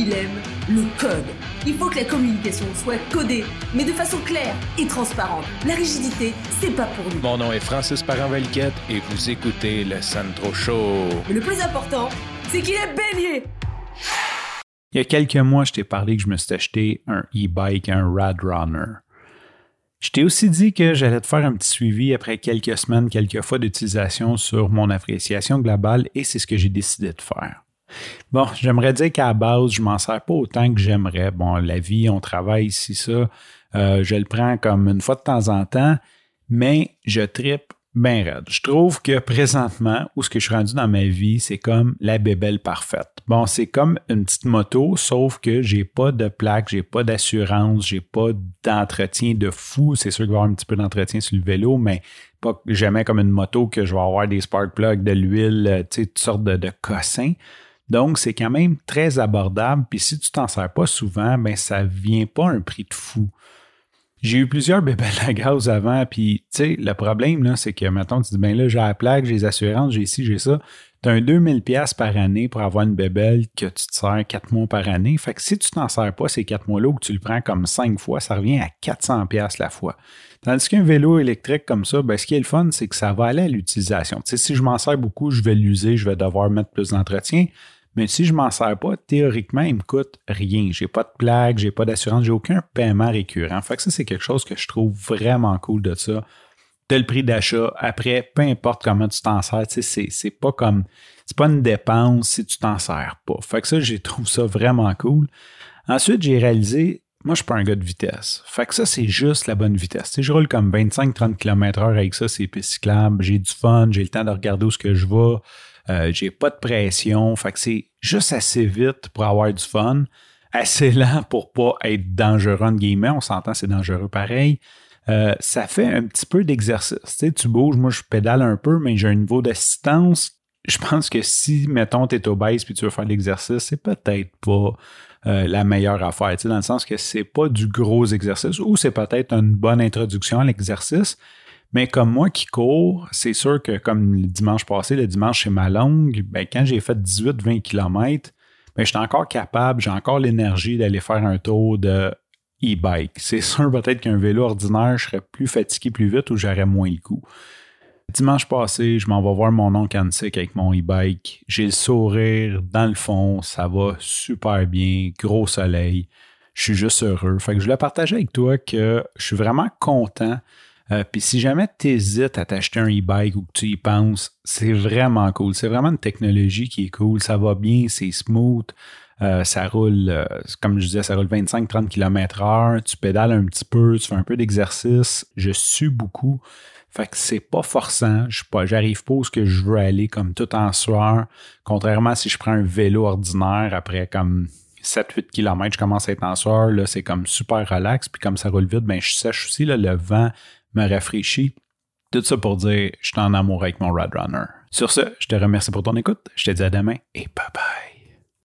il aime le code. Il faut que la communication soit codée, mais de façon claire et transparente. La rigidité, c'est pas pour nous. Mon nom est Francis parent et vous écoutez le Sandro Show. Mais le plus important, c'est qu'il est bélier. Il y a quelques mois, je t'ai parlé que je me suis acheté un e-bike, un Rad Runner. Je t'ai aussi dit que j'allais te faire un petit suivi après quelques semaines, quelques fois d'utilisation sur mon appréciation globale et c'est ce que j'ai décidé de faire. Bon, j'aimerais dire qu'à base, je m'en sers pas autant que j'aimerais. Bon, la vie, on travaille ici, ça. Euh, je le prends comme une fois de temps en temps, mais je tripe bien raide. Je trouve que présentement, où ce que je suis rendu dans ma vie, c'est comme la bébelle parfaite. Bon, c'est comme une petite moto, sauf que j'ai pas de plaque, j'ai pas d'assurance, j'ai pas d'entretien de fou. C'est sûr qu'il va y avoir un petit peu d'entretien sur le vélo, mais pas jamais comme une moto que je vais avoir des spark plugs, de l'huile, euh, tu sais, toutes sortes de cossins. Donc, c'est quand même très abordable. Puis si tu t'en sers pas souvent, ben ça vient pas à un prix de fou. J'ai eu plusieurs bébés à gaz avant, puis tu sais, le problème, là, c'est que, maintenant tu dis, ben là, j'ai la plaque, j'ai les assurances, j'ai ci, j'ai ça. Tu as un 2000 pièces par année pour avoir une bébelle que tu te sers quatre mois par année. Fait que si tu t'en sers pas ces quatre mois-là ou que tu le prends comme cinq fois, ça revient à 400 pièces la fois. Tandis qu'un vélo électrique comme ça, ben, ce qui est le fun, c'est que ça va aller à l'utilisation. Tu sais, si je m'en sers beaucoup, je vais l'user, je vais devoir mettre plus d'entretien. Mais si je m'en sers pas, théoriquement, il me coûte rien. J'ai pas de plaque, j'ai pas d'assurance, j'ai aucun paiement récurrent. Fait que ça, c'est quelque chose que je trouve vraiment cool de ça. De le prix d'achat. Après, peu importe comment tu t'en sers, sais, c'est pas comme. C'est pas une dépense si tu t'en sers pas. Fait que ça, j'ai trouvé ça vraiment cool. Ensuite, j'ai réalisé, moi, je suis pas un gars de vitesse. Fait que ça, c'est juste la bonne vitesse. Tu sais, je roule comme 25-30 km/h avec ça, c'est cyclable. J'ai du fun, j'ai le temps de regarder où ce que je vais. Euh, j'ai pas de pression. Fait que c'est juste assez vite pour avoir du fun, assez lent pour pas être dangereux en guillemets. On s'entend, c'est dangereux pareil. Euh, ça fait un petit peu d'exercice. Tu, sais, tu bouges, moi je pédale un peu, mais j'ai un niveau d'assistance. Je pense que si, mettons, tu es obèse puis tu veux faire l'exercice, c'est peut-être pas euh, la meilleure affaire, tu sais, dans le sens que c'est pas du gros exercice ou c'est peut-être une bonne introduction à l'exercice, mais comme moi qui cours, c'est sûr que comme le dimanche passé, le dimanche chez ma longue, ben, quand j'ai fait 18-20 km, ben, j'étais encore capable, j'ai encore l'énergie d'aller faire un tour de e-bike. C'est sûr peut-être qu'un vélo ordinaire, je serais plus fatigué plus vite ou j'aurais moins le coup. Dimanche passé, je m'en vais voir mon oncle Antique avec mon e-bike. J'ai le sourire dans le fond, ça va super bien, gros soleil. Je suis juste heureux. Fait que je voulais partager avec toi que je suis vraiment content euh, puis si jamais tu hésites à t'acheter un e-bike ou que tu y penses, c'est vraiment cool. C'est vraiment une technologie qui est cool. Ça va bien, c'est smooth. Euh, ça roule, euh, comme je disais, ça roule 25-30 km/h. Tu pédales un petit peu, tu fais un peu d'exercice. Je suis beaucoup. Fait que c'est pas forçant. Je pas, j'arrive pas où ce que je veux aller comme tout en soir. Contrairement à si je prends un vélo ordinaire après comme 7-8 km, je commence à être en soir. Là, c'est comme super relax. Puis comme ça roule vite, ben je sèche aussi. Le vent me rafraîchit. Tout ça pour dire, je suis en amour avec mon Runner. Sur ce, je te remercie pour ton écoute. Je te dis à demain et bye bye.